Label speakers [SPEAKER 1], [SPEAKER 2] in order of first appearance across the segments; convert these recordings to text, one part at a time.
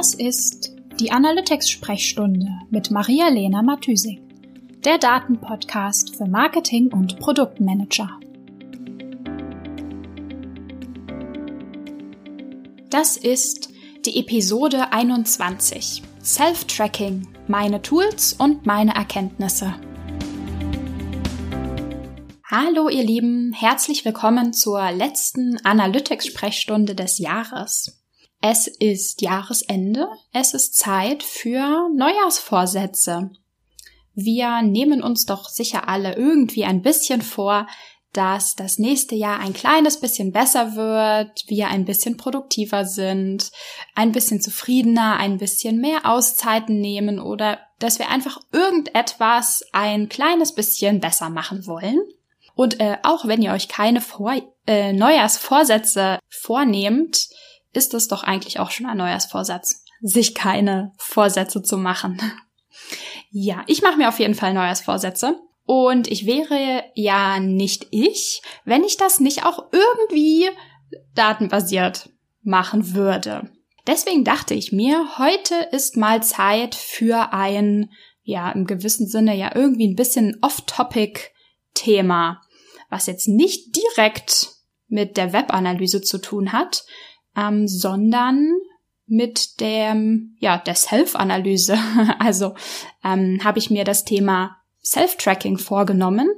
[SPEAKER 1] Das ist die Analytics-Sprechstunde mit Maria-Lena Matysik, der Datenpodcast für Marketing und Produktmanager. Das ist die Episode 21. Self-Tracking, meine Tools und meine Erkenntnisse. Hallo ihr Lieben, herzlich willkommen zur letzten Analytics-Sprechstunde des Jahres. Es ist Jahresende, es ist Zeit für Neujahrsvorsätze. Wir nehmen uns doch sicher alle irgendwie ein bisschen vor, dass das nächste Jahr ein kleines bisschen besser wird, wir ein bisschen produktiver sind, ein bisschen zufriedener, ein bisschen mehr Auszeiten nehmen oder dass wir einfach irgendetwas ein kleines bisschen besser machen wollen. Und äh, auch wenn ihr euch keine Vor äh, Neujahrsvorsätze vornehmt, ist es doch eigentlich auch schon ein Neujahrsvorsatz, sich keine Vorsätze zu machen. Ja, ich mache mir auf jeden Fall Neujahrsvorsätze. Und ich wäre ja nicht ich, wenn ich das nicht auch irgendwie datenbasiert machen würde. Deswegen dachte ich mir, heute ist mal Zeit für ein, ja, im gewissen Sinne ja irgendwie ein bisschen off-topic-Thema, was jetzt nicht direkt mit der Webanalyse zu tun hat, ähm, sondern mit dem, ja, der Self-Analyse. Also ähm, habe ich mir das Thema Self-Tracking vorgenommen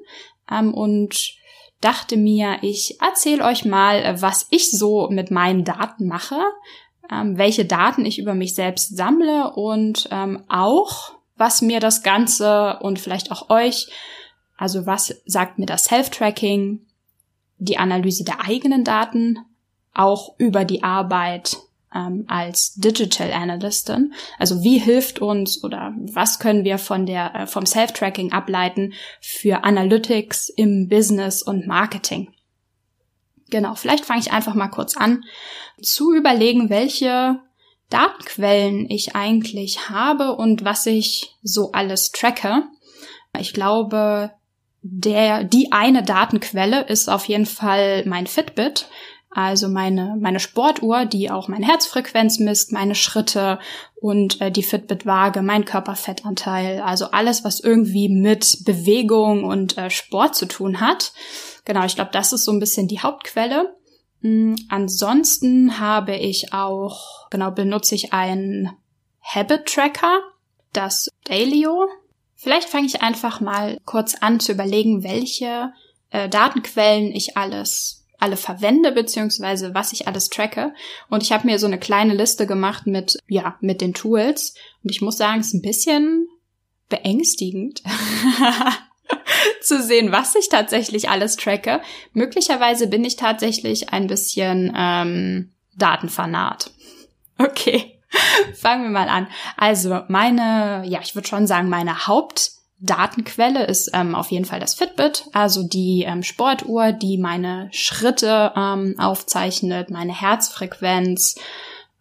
[SPEAKER 1] ähm, und dachte mir, ich erzähle euch mal, was ich so mit meinen Daten mache, ähm, welche Daten ich über mich selbst sammle und ähm, auch, was mir das Ganze und vielleicht auch euch, also was sagt mir das Self-Tracking, die Analyse der eigenen Daten auch über die Arbeit ähm, als Digital Analystin. Also wie hilft uns oder was können wir von der äh, vom Self-Tracking ableiten für Analytics im Business und Marketing? Genau, vielleicht fange ich einfach mal kurz an zu überlegen, welche Datenquellen ich eigentlich habe und was ich so alles tracke. Ich glaube, der, die eine Datenquelle ist auf jeden Fall mein Fitbit. Also meine, meine Sportuhr, die auch meine Herzfrequenz misst, meine Schritte und äh, die Fitbit-Waage, mein Körperfettanteil, also alles, was irgendwie mit Bewegung und äh, Sport zu tun hat. Genau, ich glaube, das ist so ein bisschen die Hauptquelle. Mhm, ansonsten habe ich auch, genau, benutze ich einen Habit Tracker, das Dailyo. Vielleicht fange ich einfach mal kurz an zu überlegen, welche äh, Datenquellen ich alles alle verwende, beziehungsweise was ich alles tracke. Und ich habe mir so eine kleine Liste gemacht mit, ja, mit den Tools. Und ich muss sagen, es ist ein bisschen beängstigend. zu sehen, was ich tatsächlich alles tracke. Möglicherweise bin ich tatsächlich ein bisschen ähm, Datenfanat. Okay, fangen wir mal an. Also meine, ja, ich würde schon sagen, meine Haupt Datenquelle ist ähm, auf jeden Fall das Fitbit, also die ähm, Sportuhr, die meine Schritte ähm, aufzeichnet, meine Herzfrequenz,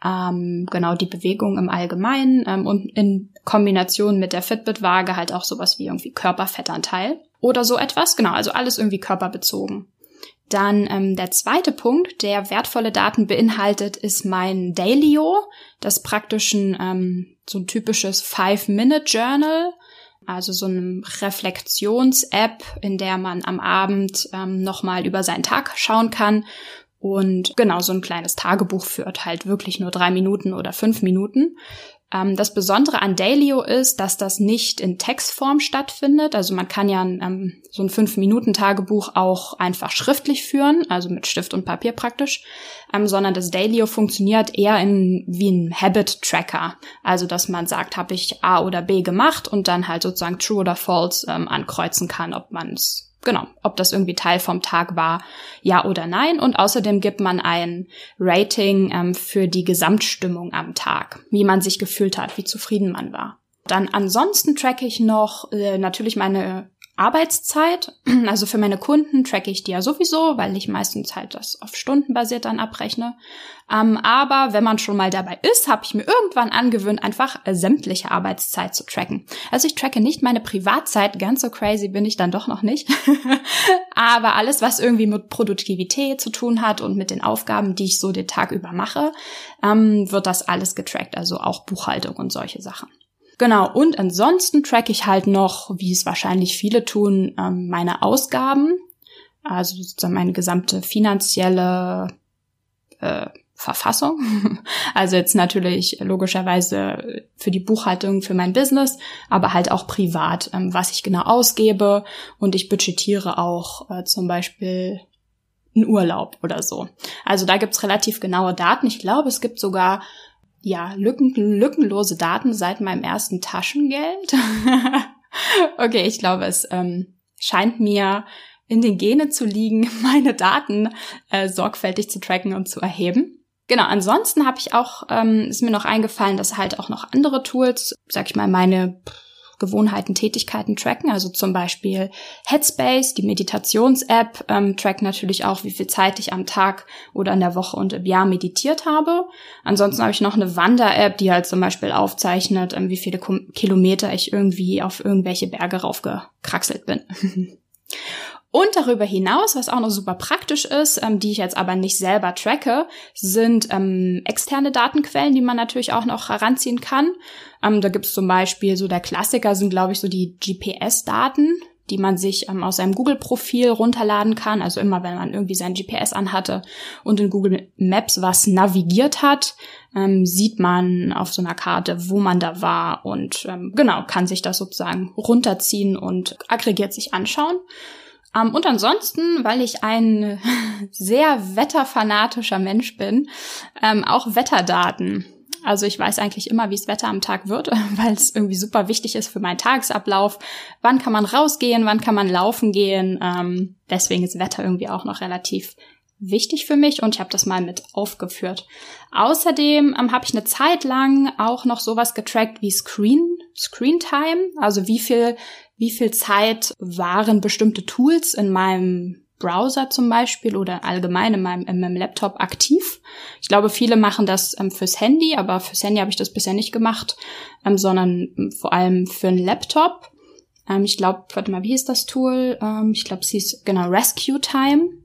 [SPEAKER 1] ähm, genau die Bewegung im Allgemeinen ähm, und in Kombination mit der Fitbit-Waage halt auch sowas wie irgendwie Körperfettanteil oder so etwas. Genau, also alles irgendwie körperbezogen. Dann ähm, der zweite Punkt, der wertvolle Daten beinhaltet, ist mein Dailyo, das praktisch ein, ähm, so ein typisches Five-Minute-Journal also so eine Reflexions-App, in der man am Abend ähm, nochmal über seinen Tag schauen kann und genau so ein kleines Tagebuch führt, halt wirklich nur drei Minuten oder fünf Minuten. Ähm, das Besondere an Dailyo ist, dass das nicht in Textform stattfindet. Also man kann ja ähm, so ein Fünf-Minuten-Tagebuch auch einfach schriftlich führen, also mit Stift und Papier praktisch, ähm, sondern das Dailyo funktioniert eher in, wie ein Habit-Tracker. Also dass man sagt, habe ich A oder B gemacht und dann halt sozusagen True oder False ähm, ankreuzen kann, ob man es genau, ob das irgendwie Teil vom Tag war, ja oder nein. Und außerdem gibt man ein Rating ähm, für die Gesamtstimmung am Tag, wie man sich gefühlt hat, wie zufrieden man war. Dann ansonsten tracke ich noch äh, natürlich meine Arbeitszeit. Also für meine Kunden tracke ich die ja sowieso, weil ich meistens halt das auf Stunden basiert dann abrechne. Ähm, aber wenn man schon mal dabei ist, habe ich mir irgendwann angewöhnt, einfach sämtliche Arbeitszeit zu tracken. Also ich tracke nicht meine Privatzeit, ganz so crazy bin ich dann doch noch nicht. aber alles, was irgendwie mit Produktivität zu tun hat und mit den Aufgaben, die ich so den Tag über mache, ähm, wird das alles getrackt. Also auch Buchhaltung und solche Sachen. Genau, und ansonsten track ich halt noch, wie es wahrscheinlich viele tun, ähm, meine Ausgaben. Also sozusagen meine gesamte finanzielle äh, Verfassung. Also jetzt natürlich logischerweise für die Buchhaltung für mein Business, aber halt auch privat, ähm, was ich genau ausgebe. Und ich budgetiere auch äh, zum Beispiel einen Urlaub oder so. Also da gibt's relativ genaue Daten. Ich glaube, es gibt sogar ja, lücken, lückenlose Daten seit meinem ersten Taschengeld. okay, ich glaube, es ähm, scheint mir in den Genen zu liegen, meine Daten äh, sorgfältig zu tracken und zu erheben. Genau, ansonsten habe ich auch, ähm, ist mir noch eingefallen, dass halt auch noch andere Tools, sag ich mal, meine Gewohnheiten, Tätigkeiten tracken. Also zum Beispiel Headspace, die Meditations-App, ähm, trackt natürlich auch, wie viel Zeit ich am Tag oder in der Woche und im Jahr meditiert habe. Ansonsten habe ich noch eine Wander-App, die halt zum Beispiel aufzeichnet, ähm, wie viele Kilometer ich irgendwie auf irgendwelche Berge raufgekraxelt bin. Und darüber hinaus, was auch noch super praktisch ist, ähm, die ich jetzt aber nicht selber tracke, sind ähm, externe Datenquellen, die man natürlich auch noch heranziehen kann. Ähm, da gibt es zum Beispiel so der Klassiker sind, glaube ich, so die GPS-Daten, die man sich ähm, aus seinem Google-Profil runterladen kann. Also immer, wenn man irgendwie sein GPS anhatte und in Google Maps was navigiert hat, ähm, sieht man auf so einer Karte, wo man da war und ähm, genau, kann sich das sozusagen runterziehen und aggregiert sich anschauen. Um, ähm, und ansonsten, weil ich ein sehr wetterfanatischer Mensch bin, ähm, auch Wetterdaten. Also ich weiß eigentlich immer, wie es Wetter am Tag wird, weil es irgendwie super wichtig ist für meinen Tagesablauf. Wann kann man rausgehen, wann kann man laufen gehen. Ähm, deswegen ist Wetter irgendwie auch noch relativ wichtig für mich und ich habe das mal mit aufgeführt. Außerdem ähm, habe ich eine Zeit lang auch noch sowas getrackt wie Screen, Screen Time, also wie viel wie viel Zeit waren bestimmte Tools in meinem Browser zum Beispiel oder allgemein in meinem, in meinem Laptop aktiv. Ich glaube, viele machen das ähm, fürs Handy, aber fürs Handy habe ich das bisher nicht gemacht, ähm, sondern ähm, vor allem für einen Laptop. Ähm, ich glaube, warte mal, wie hieß das Tool? Ähm, ich glaube, es hieß genau Rescue Time.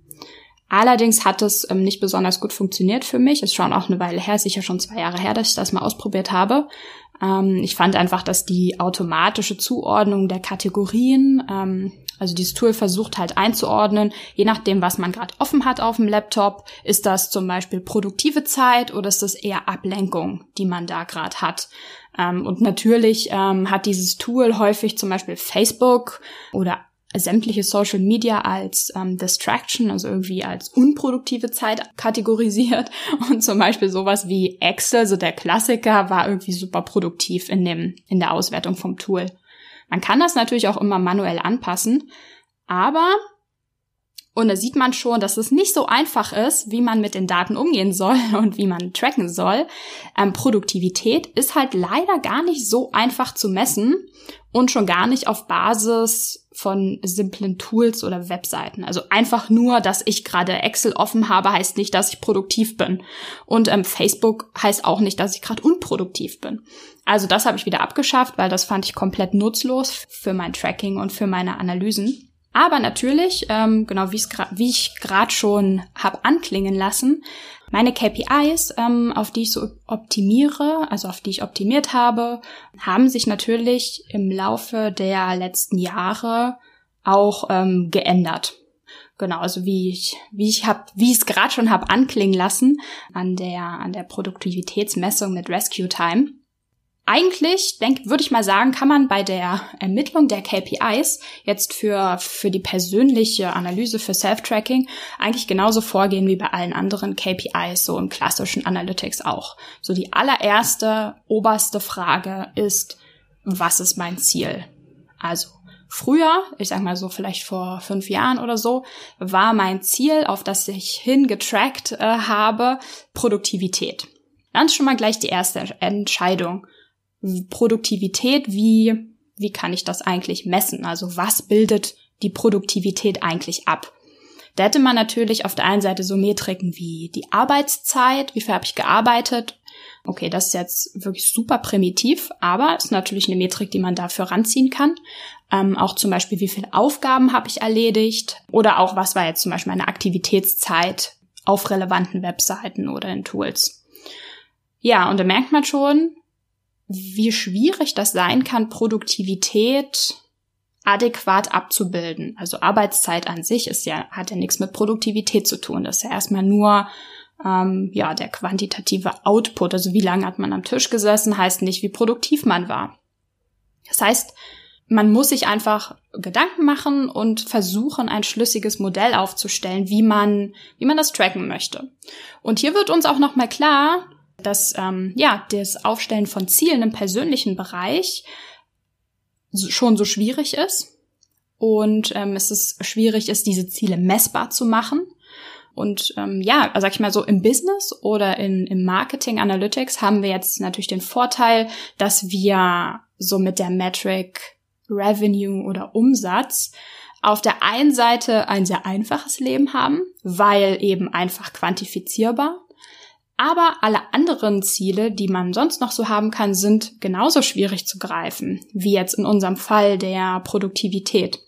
[SPEAKER 1] Allerdings hat es ähm, nicht besonders gut funktioniert für mich. Ist schon auch eine Weile her, sicher schon zwei Jahre her, dass ich das mal ausprobiert habe. Ähm, ich fand einfach, dass die automatische Zuordnung der Kategorien, ähm, also dieses Tool versucht halt einzuordnen, je nachdem, was man gerade offen hat auf dem Laptop, ist das zum Beispiel produktive Zeit oder ist das eher Ablenkung, die man da gerade hat. Ähm, und natürlich ähm, hat dieses Tool häufig zum Beispiel Facebook oder sämtliche Social Media als ähm, Distraction, also irgendwie als unproduktive Zeit kategorisiert. Und zum Beispiel sowas wie Excel, so der Klassiker, war irgendwie super produktiv in dem, in der Auswertung vom Tool. Man kann das natürlich auch immer manuell anpassen, aber und da sieht man schon, dass es nicht so einfach ist, wie man mit den Daten umgehen soll und wie man tracken soll. Ähm, Produktivität ist halt leider gar nicht so einfach zu messen und schon gar nicht auf Basis von simplen Tools oder Webseiten. Also einfach nur, dass ich gerade Excel offen habe, heißt nicht, dass ich produktiv bin. Und ähm, Facebook heißt auch nicht, dass ich gerade unproduktiv bin. Also das habe ich wieder abgeschafft, weil das fand ich komplett nutzlos für mein Tracking und für meine Analysen. Aber natürlich, ähm, genau wie, wie ich gerade schon habe anklingen lassen, meine KPIs, ähm, auf die ich so optimiere, also auf die ich optimiert habe, haben sich natürlich im Laufe der letzten Jahre auch ähm, geändert. Genau, also wie ich, wie ich hab, wie ich es gerade schon habe anklingen lassen an der an der Produktivitätsmessung mit Rescue Time eigentlich, denk, würde ich mal sagen, kann man bei der Ermittlung der KPIs jetzt für, für die persönliche Analyse für Self-Tracking eigentlich genauso vorgehen wie bei allen anderen KPIs, so im klassischen Analytics auch. So die allererste, oberste Frage ist, was ist mein Ziel? Also, Früher, ich sag mal so vielleicht vor fünf Jahren oder so, war mein Ziel, auf das ich hingetrackt äh, habe, Produktivität. Dann ist schon mal gleich die erste Entscheidung. Produktivität wie wie kann ich das eigentlich messen? Also was bildet die Produktivität eigentlich ab? Da hätte man natürlich auf der einen Seite so Metriken wie die Arbeitszeit, wie viel habe ich gearbeitet. Okay, das ist jetzt wirklich super primitiv, aber ist natürlich eine Metrik, die man dafür ranziehen kann. Ähm, auch zum Beispiel, wie viele Aufgaben habe ich erledigt oder auch, was war jetzt zum Beispiel meine Aktivitätszeit auf relevanten Webseiten oder in Tools. Ja, und da merkt man schon, wie schwierig das sein kann, Produktivität adäquat abzubilden. Also Arbeitszeit an sich ist ja, hat ja nichts mit Produktivität zu tun. Das ist ja erstmal nur ähm, ja, der quantitative Output. Also wie lange hat man am Tisch gesessen, heißt nicht, wie produktiv man war. Das heißt, man muss sich einfach Gedanken machen und versuchen, ein schlüssiges Modell aufzustellen, wie man, wie man das tracken möchte. Und hier wird uns auch nochmal klar, dass ähm, ja das Aufstellen von Zielen im persönlichen Bereich schon so schwierig ist und ähm, es ist schwierig ist, diese Ziele messbar zu machen. Und ähm, ja, sag ich mal so, im Business oder in, im Marketing Analytics haben wir jetzt natürlich den Vorteil, dass wir so mit der Metric Revenue oder Umsatz auf der einen Seite ein sehr einfaches Leben haben, weil eben einfach quantifizierbar aber alle anderen Ziele, die man sonst noch so haben kann, sind genauso schwierig zu greifen, wie jetzt in unserem Fall der Produktivität.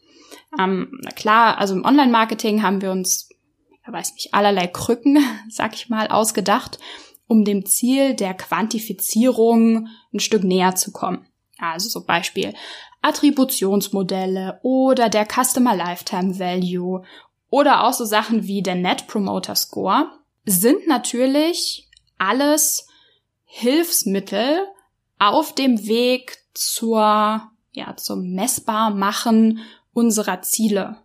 [SPEAKER 1] Ähm, klar, also im Online-Marketing haben wir uns, ich weiß nicht, allerlei Krücken, sag ich mal, ausgedacht, um dem Ziel der Quantifizierung ein Stück näher zu kommen. Also so Beispiel Attributionsmodelle oder der Customer Lifetime Value oder auch so Sachen wie der Net Promoter Score sind natürlich alles Hilfsmittel auf dem Weg zur, ja, zum Messbarmachen unserer Ziele.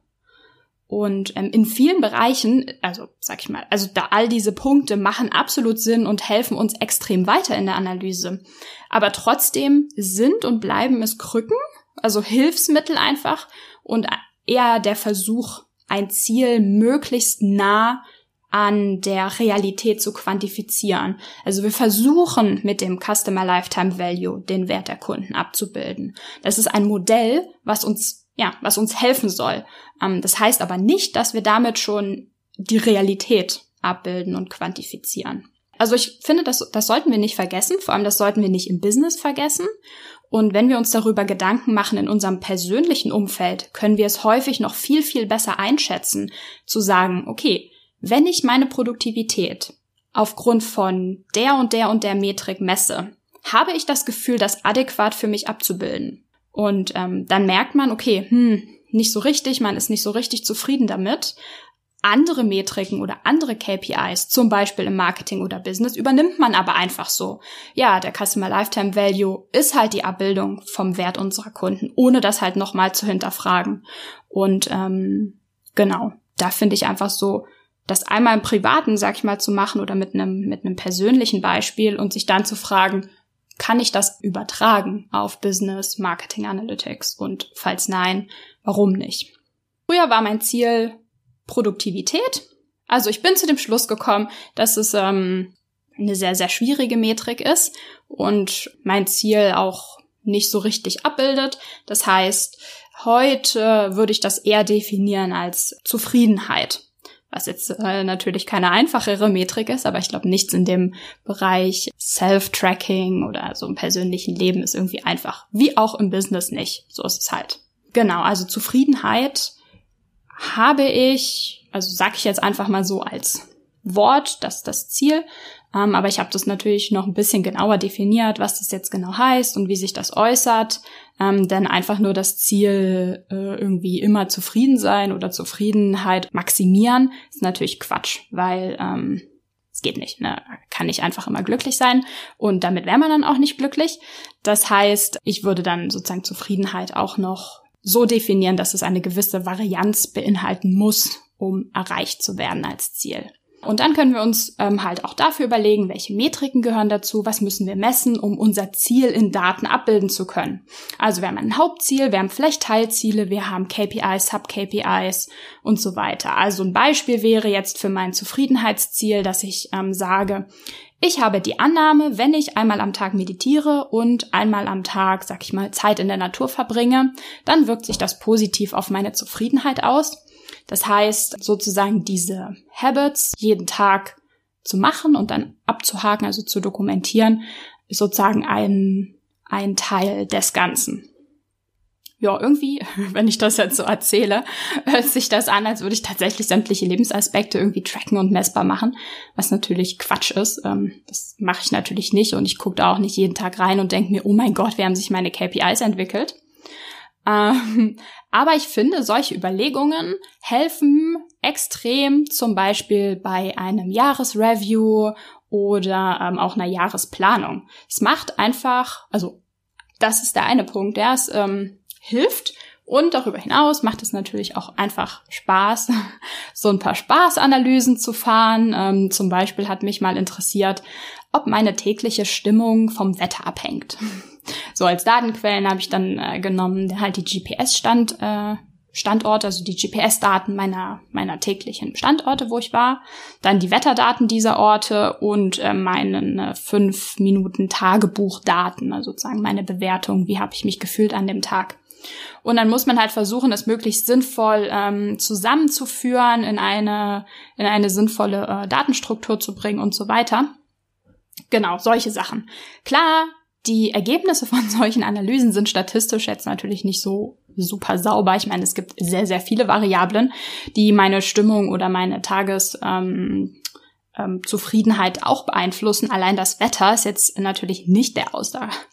[SPEAKER 1] Und ähm, in vielen Bereichen, also sag ich mal, also da all diese Punkte machen absolut Sinn und helfen uns extrem weiter in der Analyse. Aber trotzdem sind und bleiben es Krücken, also Hilfsmittel einfach und eher der Versuch, ein Ziel möglichst nah an der Realität zu quantifizieren. Also wir versuchen mit dem Customer Lifetime Value den Wert der Kunden abzubilden. Das ist ein Modell, was uns, ja, was uns helfen soll. Ähm, das heißt aber nicht, dass wir damit schon die Realität abbilden und quantifizieren. Also ich finde, das, das sollten wir nicht vergessen. Vor allem das sollten wir nicht im Business vergessen. Und wenn wir uns darüber Gedanken machen in unserem persönlichen Umfeld, können wir es häufig noch viel, viel besser einschätzen, zu sagen, okay, wenn ich meine Produktivität aufgrund von der und der und der Metrik messe, habe ich das Gefühl, das adäquat für mich abzubilden. Und ähm, dann merkt man, okay, hm, nicht so richtig, man ist nicht so richtig zufrieden damit. Andere Metriken oder andere KPIs, zum Beispiel im Marketing oder Business, übernimmt man aber einfach so. Ja, der Customer Lifetime Value ist halt die Abbildung vom Wert unserer Kunden, ohne das halt nochmal zu hinterfragen. Und ähm, genau, da finde ich einfach so, das einmal im Privaten, sag ich mal, zu machen oder mit einem, mit einem persönlichen Beispiel und sich dann zu fragen, kann ich das übertragen auf Business, Marketing Analytics und falls nein, warum nicht? Früher war mein Ziel Produktivität. Also ich bin zu dem Schluss gekommen, dass es ähm, eine sehr, sehr schwierige Metrik ist und mein Ziel auch nicht so richtig abbildet. Das heißt, heute würde ich das eher definieren als Zufriedenheit was jetzt äh, natürlich keine einfachere Metrik ist, aber ich glaube, nichts in dem Bereich Self-Tracking oder so im persönlichen Leben ist irgendwie einfach. Wie auch im Business nicht. So ist es halt. Genau, also Zufriedenheit habe ich, also sag ich jetzt einfach mal so als Wort, das ist das Ziel. Ähm, aber ich habe das natürlich noch ein bisschen genauer definiert, was das jetzt genau heißt und wie sich das äußert. Ähm, denn einfach nur das Ziel, äh, irgendwie immer zufrieden sein oder Zufriedenheit maximieren, ist natürlich Quatsch, weil ähm, es geht nicht, ne? kann nicht einfach immer glücklich sein und damit wäre man dann auch nicht glücklich. Das heißt, ich würde dann sozusagen Zufriedenheit auch noch so definieren, dass es eine gewisse Varianz beinhalten muss, um erreicht zu werden als Ziel. Und dann können wir uns ähm, halt auch dafür überlegen, welche Metriken gehören dazu, was müssen wir messen, um unser Ziel in Daten abbilden zu können. Also wir haben ein Hauptziel, wir haben vielleicht Teilziele, wir haben KPIs, Sub-KPIs und so weiter. Also ein Beispiel wäre jetzt für mein Zufriedenheitsziel, dass ich ähm, sage, ich habe die Annahme, wenn ich einmal am Tag meditiere und einmal am Tag, sag ich mal, Zeit in der Natur verbringe, dann wirkt sich das positiv auf meine Zufriedenheit aus. Das heißt, sozusagen diese Habits jeden Tag zu machen und dann abzuhaken, also zu dokumentieren, ist sozusagen ein, ein Teil des Ganzen ja, irgendwie, wenn ich das jetzt so erzähle, hört sich das an, als würde ich tatsächlich sämtliche Lebensaspekte irgendwie tracken und messbar machen, was natürlich Quatsch ist. Ähm, das mache ich natürlich nicht und ich gucke da auch nicht jeden Tag rein und denke mir, oh mein Gott, wie haben sich meine KPIs entwickelt. Ähm, aber ich finde, solche Überlegungen helfen extrem, zum Beispiel bei einem Jahresreview oder ähm, auch einer Jahresplanung. Es macht einfach, also das ist der eine Punkt, der ist ähm, hilft. Und darüber hinaus macht es natürlich auch einfach Spaß, so ein paar Spaßanalysen zu fahren. Ähm, zum Beispiel hat mich mal interessiert, ob meine tägliche Stimmung vom Wetter abhängt. So als Datenquellen habe ich dann äh, genommen, halt die GPS-Stand, äh, Standorte, also die GPS-Daten meiner, meiner täglichen Standorte, wo ich war, dann die Wetterdaten dieser Orte und äh, meinen äh, fünf Minuten Tagebuchdaten, also sozusagen meine Bewertung, wie habe ich mich gefühlt an dem Tag. Und dann muss man halt versuchen, das möglichst sinnvoll ähm, zusammenzuführen, in eine, in eine sinnvolle äh, Datenstruktur zu bringen und so weiter. Genau, solche Sachen. Klar, die Ergebnisse von solchen Analysen sind statistisch jetzt natürlich nicht so super sauber. Ich meine, es gibt sehr, sehr viele Variablen, die meine Stimmung oder meine Tages, ähm, ähm, Zufriedenheit auch beeinflussen. Allein das Wetter ist jetzt natürlich nicht der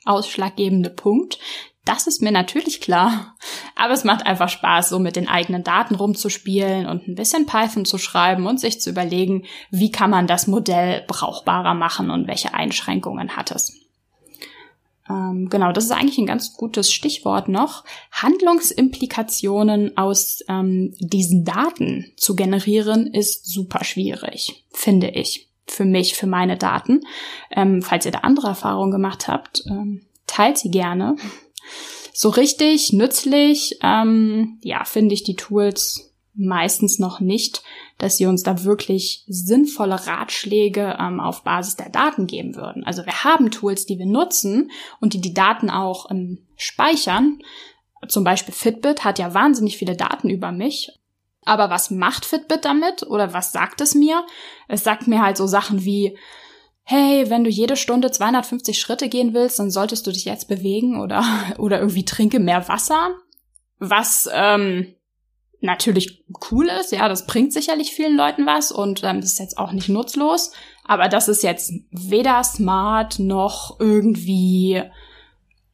[SPEAKER 1] ausschlaggebende Punkt. Das ist mir natürlich klar. Aber es macht einfach Spaß, so mit den eigenen Daten rumzuspielen und ein bisschen Python zu schreiben und sich zu überlegen, wie kann man das Modell brauchbarer machen und welche Einschränkungen hat es. Ähm, genau, das ist eigentlich ein ganz gutes Stichwort noch. Handlungsimplikationen aus ähm, diesen Daten zu generieren ist super schwierig, finde ich. Für mich, für meine Daten. Ähm, falls ihr da andere Erfahrungen gemacht habt, ähm, teilt sie gerne. So richtig nützlich, ähm, ja, finde ich die Tools meistens noch nicht, dass sie uns da wirklich sinnvolle Ratschläge ähm, auf Basis der Daten geben würden. Also wir haben Tools, die wir nutzen und die die Daten auch ähm, speichern. Zum Beispiel Fitbit hat ja wahnsinnig viele Daten über mich. Aber was macht Fitbit damit oder was sagt es mir? Es sagt mir halt so Sachen wie, hey, wenn du jede Stunde 250 Schritte gehen willst, dann solltest du dich jetzt bewegen oder, oder irgendwie trinke mehr Wasser. Was ähm, natürlich cool ist, ja, das bringt sicherlich vielen Leuten was und ähm, ist jetzt auch nicht nutzlos. Aber das ist jetzt weder smart noch irgendwie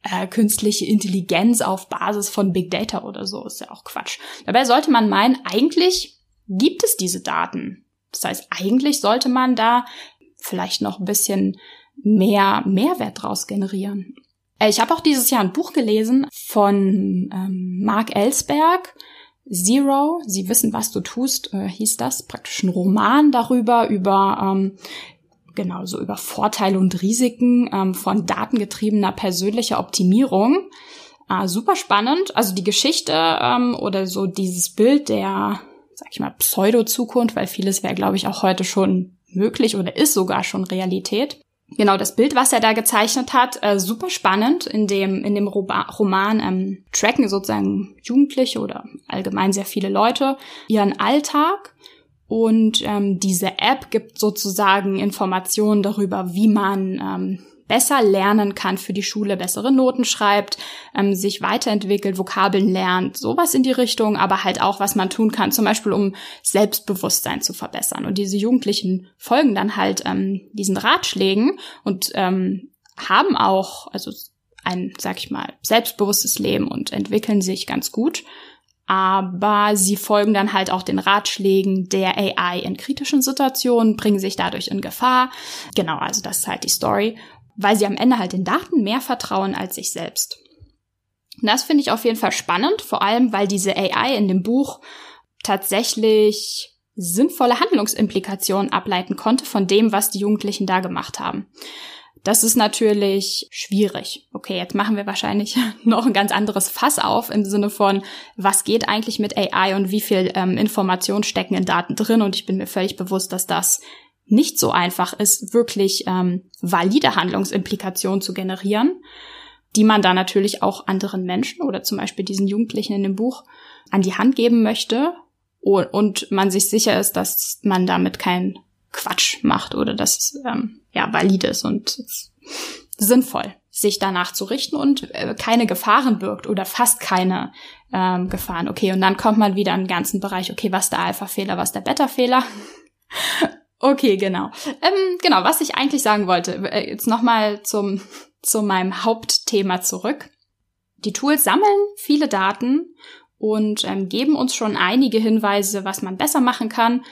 [SPEAKER 1] äh, künstliche Intelligenz auf Basis von Big Data oder so. Ist ja auch Quatsch. Dabei sollte man meinen, eigentlich gibt es diese Daten. Das heißt, eigentlich sollte man da vielleicht noch ein bisschen mehr Mehrwert draus generieren. Äh, ich habe auch dieses Jahr ein Buch gelesen von ähm, Mark Ellsberg. Zero, Sie wissen, was du tust, äh, hieß das, praktisch ein Roman darüber, über ähm, genau so über Vorteile und Risiken ähm, von datengetriebener persönlicher Optimierung. Äh, super spannend. Also die Geschichte ähm, oder so dieses Bild der, sag ich mal, Pseudo-Zukunft, weil vieles wäre, glaube ich, auch heute schon möglich oder ist sogar schon Realität. Genau, das Bild, was er da gezeichnet hat, äh, super spannend. In dem, in dem Roman ähm, tracken sozusagen Jugendliche oder allgemein sehr viele Leute ihren Alltag. Und ähm, diese App gibt sozusagen Informationen darüber, wie man ähm, besser lernen kann für die Schule, bessere Noten schreibt, ähm, sich weiterentwickelt, Vokabeln lernt, sowas in die Richtung, aber halt auch, was man tun kann, zum Beispiel um Selbstbewusstsein zu verbessern. Und diese Jugendlichen folgen dann halt ähm, diesen Ratschlägen und ähm, haben auch, also ein, sag ich mal, selbstbewusstes Leben und entwickeln sich ganz gut. Aber sie folgen dann halt auch den Ratschlägen der AI in kritischen Situationen, bringen sich dadurch in Gefahr. Genau, also das ist halt die Story weil sie am Ende halt den Daten mehr vertrauen als sich selbst. Und das finde ich auf jeden Fall spannend, vor allem weil diese AI in dem Buch tatsächlich sinnvolle Handlungsimplikationen ableiten konnte von dem, was die Jugendlichen da gemacht haben. Das ist natürlich schwierig. Okay, jetzt machen wir wahrscheinlich noch ein ganz anderes Fass auf im Sinne von, was geht eigentlich mit AI und wie viel ähm, Informationen stecken in Daten drin. Und ich bin mir völlig bewusst, dass das nicht so einfach ist, wirklich ähm, valide Handlungsimplikationen zu generieren, die man da natürlich auch anderen Menschen oder zum Beispiel diesen Jugendlichen in dem Buch an die Hand geben möchte und man sich sicher ist, dass man damit keinen Quatsch macht oder dass es ähm, ja valid ist und sinnvoll, sich danach zu richten und äh, keine Gefahren birgt oder fast keine ähm, Gefahren. Okay, und dann kommt man wieder in den ganzen Bereich, okay, was der Alpha-Fehler, was der Beta-Fehler. Okay, genau. Ähm, genau, was ich eigentlich sagen wollte, äh, jetzt nochmal zum, zu meinem Hauptthema zurück. Die Tools sammeln viele Daten und ähm, geben uns schon einige Hinweise, was man besser machen kann.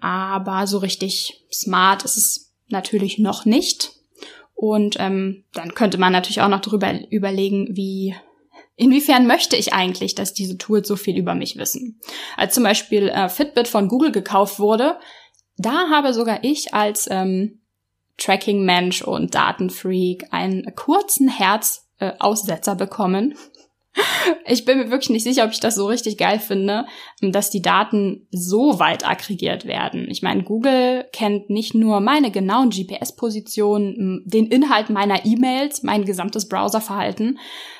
[SPEAKER 1] Aber so richtig smart ist es natürlich noch nicht. Und ähm, dann könnte man natürlich auch noch darüber überlegen, wie inwiefern möchte ich eigentlich, dass diese Tools so viel über mich wissen. Als zum Beispiel äh, Fitbit von Google gekauft wurde, da habe sogar ich als ähm, Tracking-Mensch und Datenfreak einen kurzen Herzaussetzer äh, bekommen, ich bin mir wirklich nicht sicher, ob ich das so richtig geil finde, dass die Daten so weit aggregiert werden. Ich meine, Google kennt nicht nur meine genauen GPS-Positionen, den Inhalt meiner E-Mails, mein gesamtes Browserverhalten,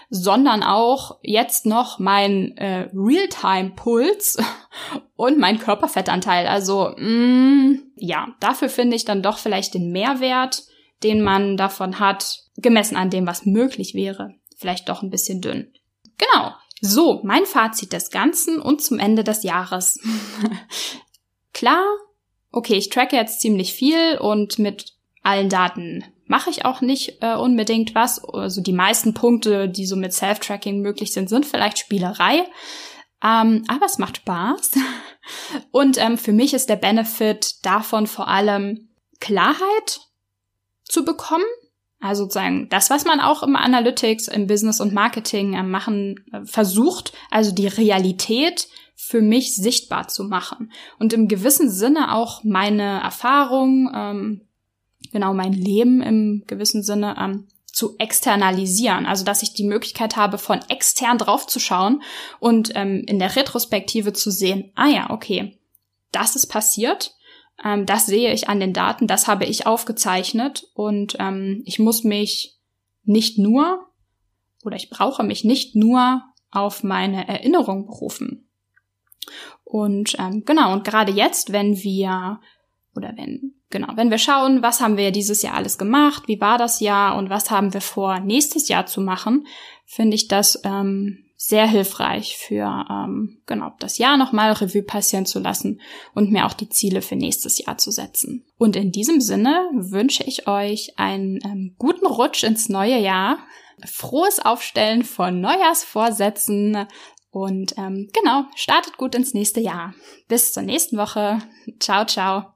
[SPEAKER 1] sondern auch jetzt noch mein äh, Realtime-Puls und mein Körperfettanteil. Also, mh, mm, ja, dafür finde ich dann doch vielleicht den Mehrwert, den man davon hat, gemessen an dem, was möglich wäre, vielleicht doch ein bisschen dünn. Genau. So, mein Fazit des Ganzen und zum Ende des Jahres. Klar, okay, ich tracke jetzt ziemlich viel und mit allen Daten mache ich auch nicht äh, unbedingt was. Also die meisten Punkte, die so mit Self-Tracking möglich sind, sind vielleicht Spielerei. Ähm, aber es macht Spaß. Und ähm, für mich ist der Benefit davon vor allem Klarheit zu bekommen also sozusagen das, was man auch im Analytics, im Business und Marketing äh, machen äh, versucht, also die Realität für mich sichtbar zu machen und im gewissen Sinne auch meine Erfahrung, ähm, genau mein Leben im gewissen Sinne ähm, zu externalisieren, also dass ich die Möglichkeit habe, von extern draufzuschauen und ähm, in der Retrospektive zu sehen, ah ja, okay, das ist passiert ähm, das sehe ich an den Daten, das habe ich aufgezeichnet und ähm, ich muss mich nicht nur oder ich brauche mich nicht nur auf meine Erinnerung berufen. Und ähm, genau, und gerade jetzt, wenn wir oder wenn, genau, wenn wir schauen, was haben wir dieses Jahr alles gemacht, wie war das Jahr und was haben wir vor, nächstes Jahr zu machen, finde ich das ähm, sehr hilfreich für ähm, genau das Jahr nochmal Revue passieren zu lassen und mir auch die Ziele für nächstes Jahr zu setzen. Und in diesem Sinne wünsche ich euch einen ähm, guten Rutsch ins neue Jahr, frohes Aufstellen von Neujahrsvorsätzen und ähm, genau, startet gut ins nächste Jahr. Bis zur nächsten Woche. Ciao, ciao.